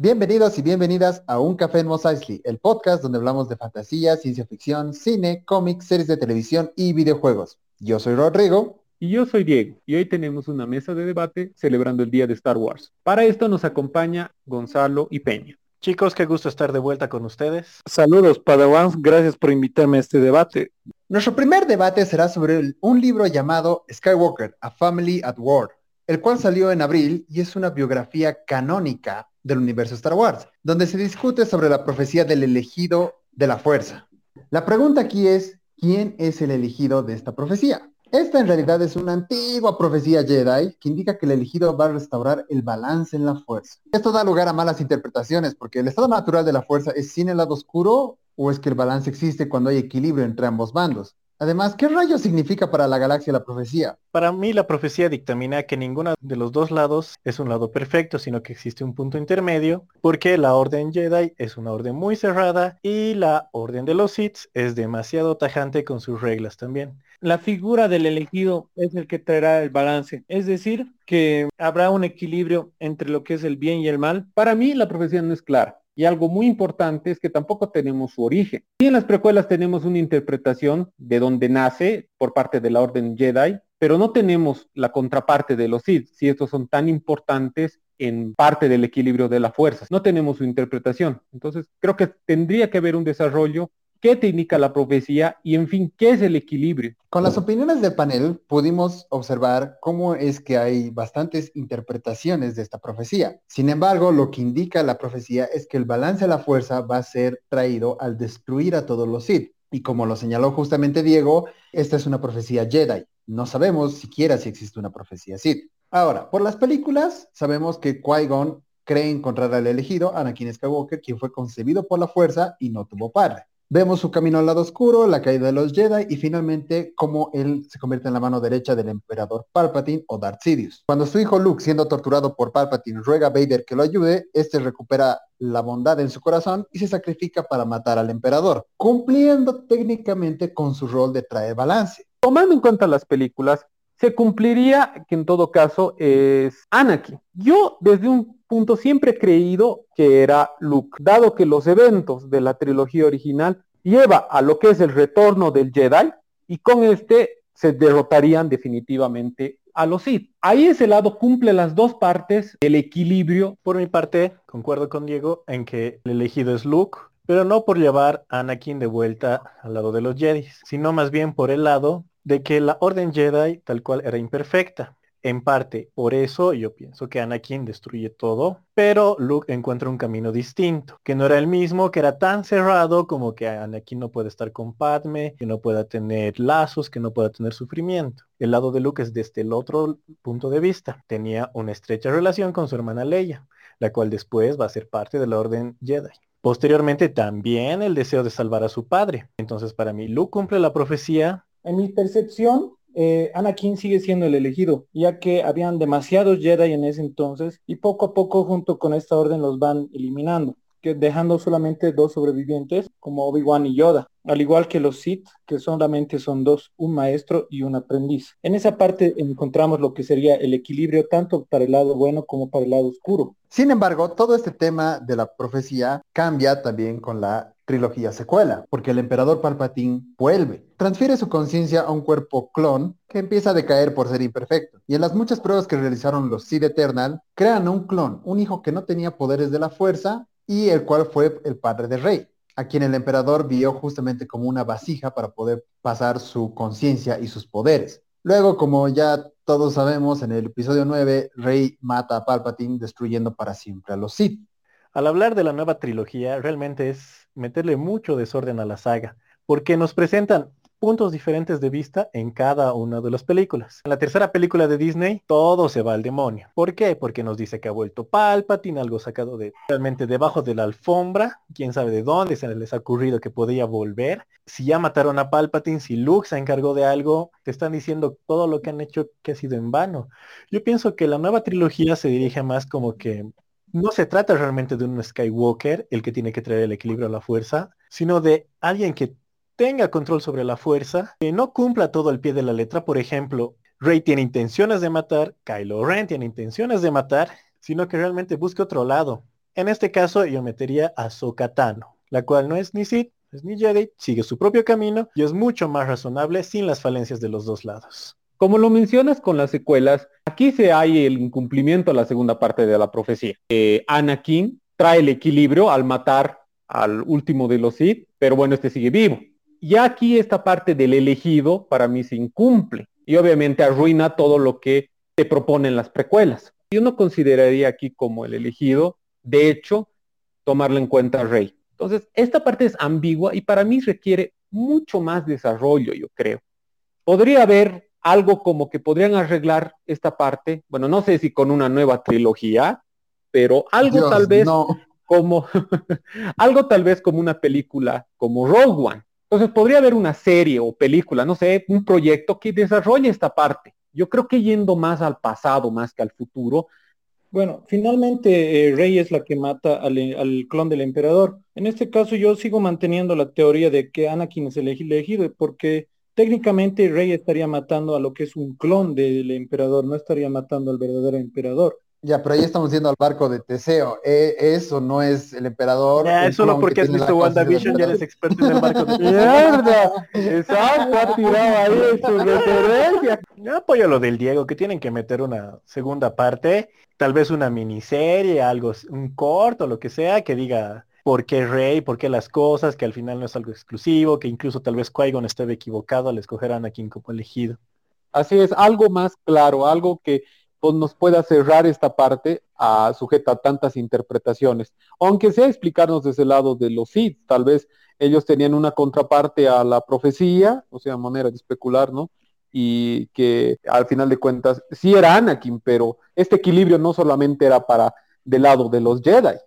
Bienvenidos y bienvenidas a Un Café en Mos Eisley, el podcast donde hablamos de fantasía, ciencia ficción, cine, cómics, series de televisión y videojuegos. Yo soy Rodrigo. Y yo soy Diego, y hoy tenemos una mesa de debate celebrando el Día de Star Wars. Para esto nos acompaña Gonzalo y Peña. Chicos, qué gusto estar de vuelta con ustedes. Saludos, Padawans, gracias por invitarme a este debate. Nuestro primer debate será sobre un libro llamado Skywalker, A Family at War, el cual salió en abril y es una biografía canónica del universo Star Wars, donde se discute sobre la profecía del elegido de la fuerza. La pregunta aquí es, ¿quién es el elegido de esta profecía? Esta en realidad es una antigua profecía Jedi que indica que el elegido va a restaurar el balance en la fuerza. Esto da lugar a malas interpretaciones porque el estado natural de la fuerza es sin el lado oscuro o es que el balance existe cuando hay equilibrio entre ambos bandos. Además, ¿qué rayo significa para la galaxia la profecía? Para mí la profecía dictamina que ninguno de los dos lados es un lado perfecto, sino que existe un punto intermedio, porque la orden Jedi es una orden muy cerrada y la orden de los Sith es demasiado tajante con sus reglas también. La figura del elegido es el que traerá el balance, es decir, que habrá un equilibrio entre lo que es el bien y el mal. Para mí la profecía no es clara. Y algo muy importante es que tampoco tenemos su origen. Y en las precuelas tenemos una interpretación de donde nace por parte de la Orden Jedi, pero no tenemos la contraparte de los Sith, si estos son tan importantes en parte del equilibrio de la fuerza. No tenemos su interpretación. Entonces, creo que tendría que haber un desarrollo qué te indica la profecía y en fin, qué es el equilibrio. Con las opiniones del panel pudimos observar cómo es que hay bastantes interpretaciones de esta profecía. Sin embargo, lo que indica la profecía es que el balance de la fuerza va a ser traído al destruir a todos los Sith. Y como lo señaló justamente Diego, esta es una profecía Jedi. No sabemos siquiera si existe una profecía Sith. Ahora, por las películas, sabemos que Qui-Gon cree encontrar al elegido, Anakin Skywalker, quien fue concebido por la fuerza y no tuvo padre. Vemos su camino al lado oscuro, la caída de los Jedi y finalmente cómo él se convierte en la mano derecha del emperador Palpatine o Darth Sidious. Cuando su hijo Luke, siendo torturado por Palpatine, ruega a Vader que lo ayude, este recupera la bondad en su corazón y se sacrifica para matar al emperador, cumpliendo técnicamente con su rol de traer balance. Tomando en cuenta las películas, se cumpliría que en todo caso es Anakin. Yo desde un punto siempre he creído que era Luke, dado que los eventos de la trilogía original lleva a lo que es el retorno del Jedi y con este se derrotarían definitivamente a los Sith. Ahí ese lado cumple las dos partes, el equilibrio. Por mi parte, concuerdo con Diego en que el elegido es Luke, pero no por llevar a Anakin de vuelta al lado de los Jedi, sino más bien por el lado de que la Orden Jedi tal cual era imperfecta. En parte, por eso yo pienso que Anakin destruye todo, pero Luke encuentra un camino distinto, que no era el mismo, que era tan cerrado como que Anakin no puede estar con Padme, que no pueda tener lazos, que no pueda tener sufrimiento. El lado de Luke es desde el otro punto de vista. Tenía una estrecha relación con su hermana Leia, la cual después va a ser parte de la Orden Jedi. Posteriormente también el deseo de salvar a su padre. Entonces para mí Luke cumple la profecía. En mi percepción, eh, Anakin sigue siendo el elegido, ya que habían demasiados Jedi en ese entonces y poco a poco junto con esta orden los van eliminando, dejando solamente dos sobrevivientes como Obi-Wan y Yoda, al igual que los Sith, que solamente son dos, un maestro y un aprendiz. En esa parte encontramos lo que sería el equilibrio tanto para el lado bueno como para el lado oscuro. Sin embargo, todo este tema de la profecía cambia también con la trilogía secuela, porque el emperador Palpatine vuelve, transfiere su conciencia a un cuerpo clon que empieza a decaer por ser imperfecto. Y en las muchas pruebas que realizaron los Sith Eternal, crean un clon, un hijo que no tenía poderes de la fuerza y el cual fue el padre de Rey, a quien el emperador vio justamente como una vasija para poder pasar su conciencia y sus poderes. Luego, como ya todos sabemos, en el episodio 9, Rey mata a Palpatine destruyendo para siempre a los Sith. Al hablar de la nueva trilogía, realmente es meterle mucho desorden a la saga, porque nos presentan puntos diferentes de vista en cada una de las películas. En la tercera película de Disney, todo se va al demonio. ¿Por qué? Porque nos dice que ha vuelto Palpatine, algo sacado de realmente debajo de la alfombra, quién sabe de dónde se les ha ocurrido que podía volver. Si ya mataron a Palpatine, si Luke se encargó de algo, te están diciendo todo lo que han hecho que ha sido en vano. Yo pienso que la nueva trilogía se dirige más como que no se trata realmente de un Skywalker, el que tiene que traer el equilibrio a la fuerza, sino de alguien que tenga control sobre la fuerza, que no cumpla todo al pie de la letra. Por ejemplo, Rey tiene intenciones de matar, Kylo Ren tiene intenciones de matar, sino que realmente busque otro lado. En este caso yo metería a Sokatano, la cual no es ni Sith, es ni Jedi, sigue su propio camino y es mucho más razonable sin las falencias de los dos lados. Como lo mencionas con las secuelas, aquí se hay el incumplimiento a la segunda parte de la profecía. Eh, Anakin trae el equilibrio al matar al último de los Sith, pero bueno, este sigue vivo. Y aquí esta parte del elegido para mí se incumple y obviamente arruina todo lo que te proponen las precuelas. Yo no consideraría aquí como el elegido, de hecho, tomarlo en cuenta Rey. Entonces, esta parte es ambigua y para mí requiere mucho más desarrollo, yo creo. Podría haber algo como que podrían arreglar esta parte, bueno, no sé si con una nueva trilogía, pero algo tal vez como algo tal vez como una película como Rogue One. Entonces podría haber una serie o película, no sé, un proyecto que desarrolle esta parte. Yo creo que yendo más al pasado más que al futuro. Bueno, finalmente eh, Rey es la que mata al, al, clon del emperador. En este caso yo sigo manteniendo la teoría de que Anakin es el elegido porque técnicamente Rey estaría matando a lo que es un clon del emperador, no estaría matando al verdadero emperador. Ya, pero ahí estamos yendo al barco de Teseo. Eh, eso no es el emperador. Ya, solo porque has visto WandaVision ya eres experto en el barco de Teseo. ¡Mierda! Exacto, ha tirado ahí su referencia. Yo apoyo lo del Diego, que tienen que meter una segunda parte, tal vez una miniserie, algo, un corto, lo que sea, que diga por qué Rey, por qué las cosas, que al final no es algo exclusivo, que incluso tal vez Qui-Gon estaba equivocado al escoger a Anakin como elegido. Así es, algo más claro, algo que pues, nos pueda cerrar esta parte a, sujeta a tantas interpretaciones. Aunque sea explicarnos desde el lado de los Sith, tal vez ellos tenían una contraparte a la profecía, o sea, manera de especular, ¿no? Y que al final de cuentas sí era Anakin, pero este equilibrio no solamente era para del lado de los Jedi.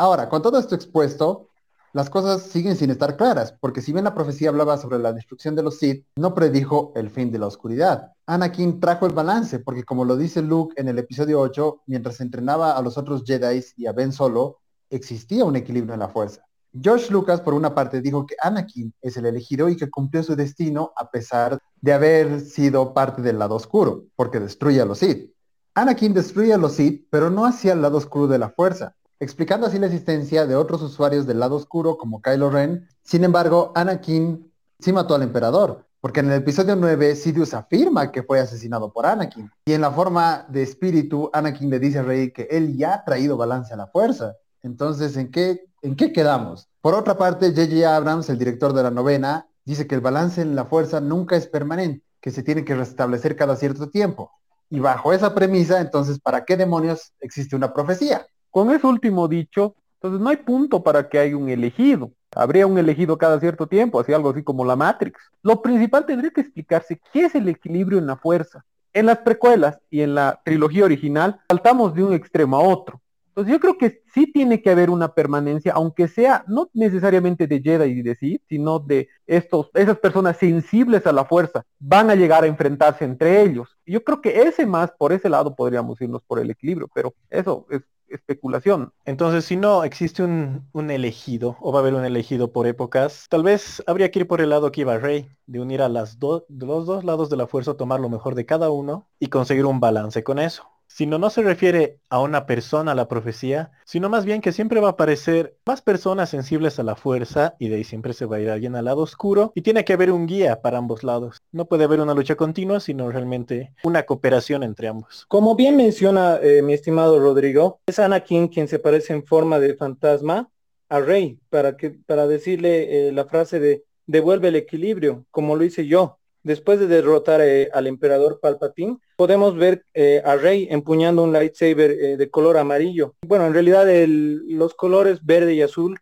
Ahora, con todo esto expuesto, las cosas siguen sin estar claras, porque si bien la profecía hablaba sobre la destrucción de los Sith, no predijo el fin de la oscuridad. Anakin trajo el balance, porque como lo dice Luke en el episodio 8, mientras entrenaba a los otros Jedi y a Ben Solo, existía un equilibrio en la fuerza. George Lucas, por una parte, dijo que Anakin es el elegido y que cumplió su destino a pesar de haber sido parte del lado oscuro, porque destruye a los Sith. Anakin destruye a los Sith, pero no hacia el lado oscuro de la fuerza, explicando así la existencia de otros usuarios del lado oscuro como Kylo Ren. Sin embargo, Anakin sí mató al emperador, porque en el episodio 9 Sidious afirma que fue asesinado por Anakin. Y en la forma de espíritu, Anakin le dice a Rey que él ya ha traído balance a la fuerza. Entonces, ¿en qué, ¿en qué quedamos? Por otra parte, J.J. Abrams, el director de la novena, dice que el balance en la fuerza nunca es permanente, que se tiene que restablecer cada cierto tiempo. Y bajo esa premisa, entonces, ¿para qué demonios existe una profecía? Con ese último dicho, entonces no hay punto para que haya un elegido. Habría un elegido cada cierto tiempo, así algo así como la Matrix. Lo principal tendría que explicarse qué es el equilibrio en la fuerza. En las precuelas y en la trilogía original saltamos de un extremo a otro. Entonces yo creo que sí tiene que haber una permanencia, aunque sea no necesariamente de Jedi y de Sith, sino de estos, esas personas sensibles a la fuerza, van a llegar a enfrentarse entre ellos. Yo creo que ese más, por ese lado podríamos irnos por el equilibrio, pero eso es especulación. Entonces, si no existe un, elegido, o va a haber un elegido por épocas, tal vez habría que ir por el lado que iba Rey, de unir a las los dos lados de la fuerza, tomar lo mejor de cada uno y conseguir un balance con eso sino no se refiere a una persona la profecía, sino más bien que siempre va a aparecer más personas sensibles a la fuerza y de ahí siempre se va a ir alguien al lado oscuro y tiene que haber un guía para ambos lados. No puede haber una lucha continua, sino realmente una cooperación entre ambos. Como bien menciona eh, mi estimado Rodrigo, es Anakin quien se parece en forma de fantasma a Rey para, que, para decirle eh, la frase de devuelve el equilibrio, como lo hice yo después de derrotar eh, al emperador Palpatine, podemos ver eh, a Rey empuñando un lightsaber eh, de color amarillo. Bueno, en realidad los colores verde y azul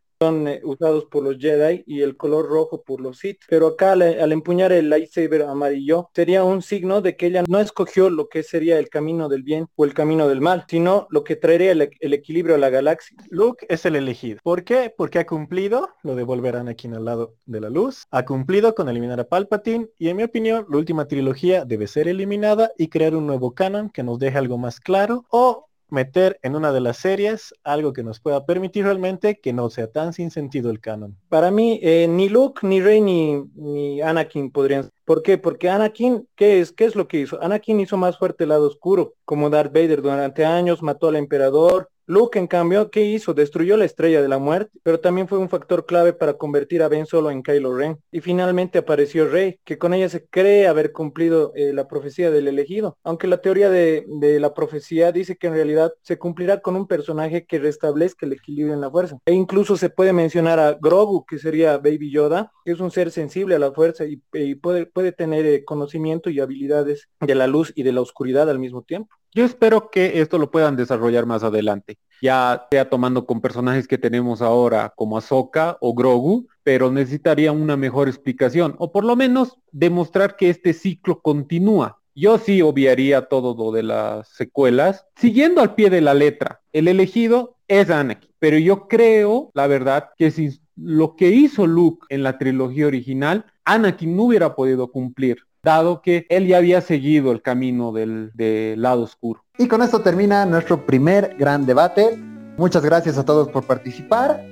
usados por los Jedi y el color rojo por los Sith. Pero acá al, empuñar el lightsaber amarillo sería un signo de que ella no escogió lo que sería el camino del bien o el camino del mal, sino lo que traería el, equilibrio a la galaxia. Luke es el elegido. ¿Por qué? Porque ha cumplido lo de volver a Anakin al lado de la luz, ha cumplido con eliminar a Palpatine y en mi opinión la última trilogía debe ser eliminada y crear un nuevo canon que nos deje algo más claro o meter en una de las series algo que nos pueda permitir realmente que no sea tan sin sentido el canon. Para mí, eh, ni Luke, ni Rey, ni, ni Anakin podrían. ¿Por qué? Porque Anakin, ¿qué es? ¿Qué es lo que hizo? Anakin hizo más fuerte el lado oscuro, como Darth Vader durante años, mató al emperador, Luke, en cambio, ¿qué hizo? Destruyó la estrella de la muerte, pero también fue un factor clave para convertir a Ben Solo en Kylo Ren. Y finalmente apareció Rey, que con ella se cree haber cumplido eh, la profecía del elegido, aunque la teoría de, la profecía dice que en realidad se cumplirá con un personaje que restablezca el equilibrio en la fuerza. E incluso se puede mencionar a Grogu, que sería Baby Yoda, que es un ser sensible a la fuerza y, puede tener eh, conocimiento y habilidades de la luz y de la oscuridad al mismo tiempo. Yo espero que esto lo puedan desarrollar más adelante, ya sea tomando con personajes que tenemos ahora como Ahsoka o Grogu, pero necesitaría una mejor explicación o por lo menos demostrar que este ciclo continúa. Yo sí obviaría todo lo de las secuelas, siguiendo al pie de la letra. El elegido es Anakin, pero yo creo, la verdad, que si lo que hizo Luke en la trilogía original, Anakin no hubiera podido cumplir dado que él ya había seguido el camino del, del, lado oscuro. Y con esto termina nuestro primer gran debate. Muchas gracias a todos por participar.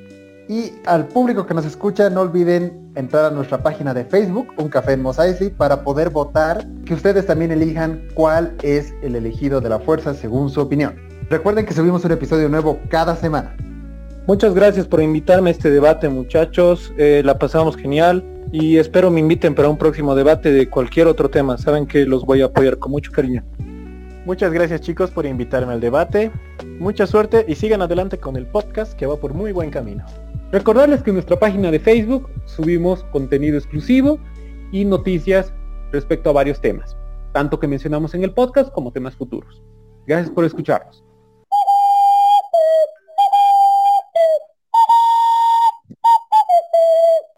Y al público que nos escucha, no olviden entrar a nuestra página de Facebook, Un Café en Mos Eisley, para poder votar, que ustedes también elijan cuál es el elegido de la fuerza según su opinión. Recuerden que subimos un episodio nuevo cada semana. Muchas gracias por invitarme a este debate, muchachos. Eh, la pasamos genial y espero me inviten para un próximo debate de cualquier otro tema. Saben que los voy a apoyar con mucho cariño. Muchas gracias chicos por invitarme al debate. Mucha suerte y sigan adelante con el podcast que va por muy buen camino. Recordarles que en nuestra página de Facebook subimos contenido exclusivo y noticias respecto a varios temas, tanto que mencionamos en el podcast como temas futuros. Gracias por escucharnos.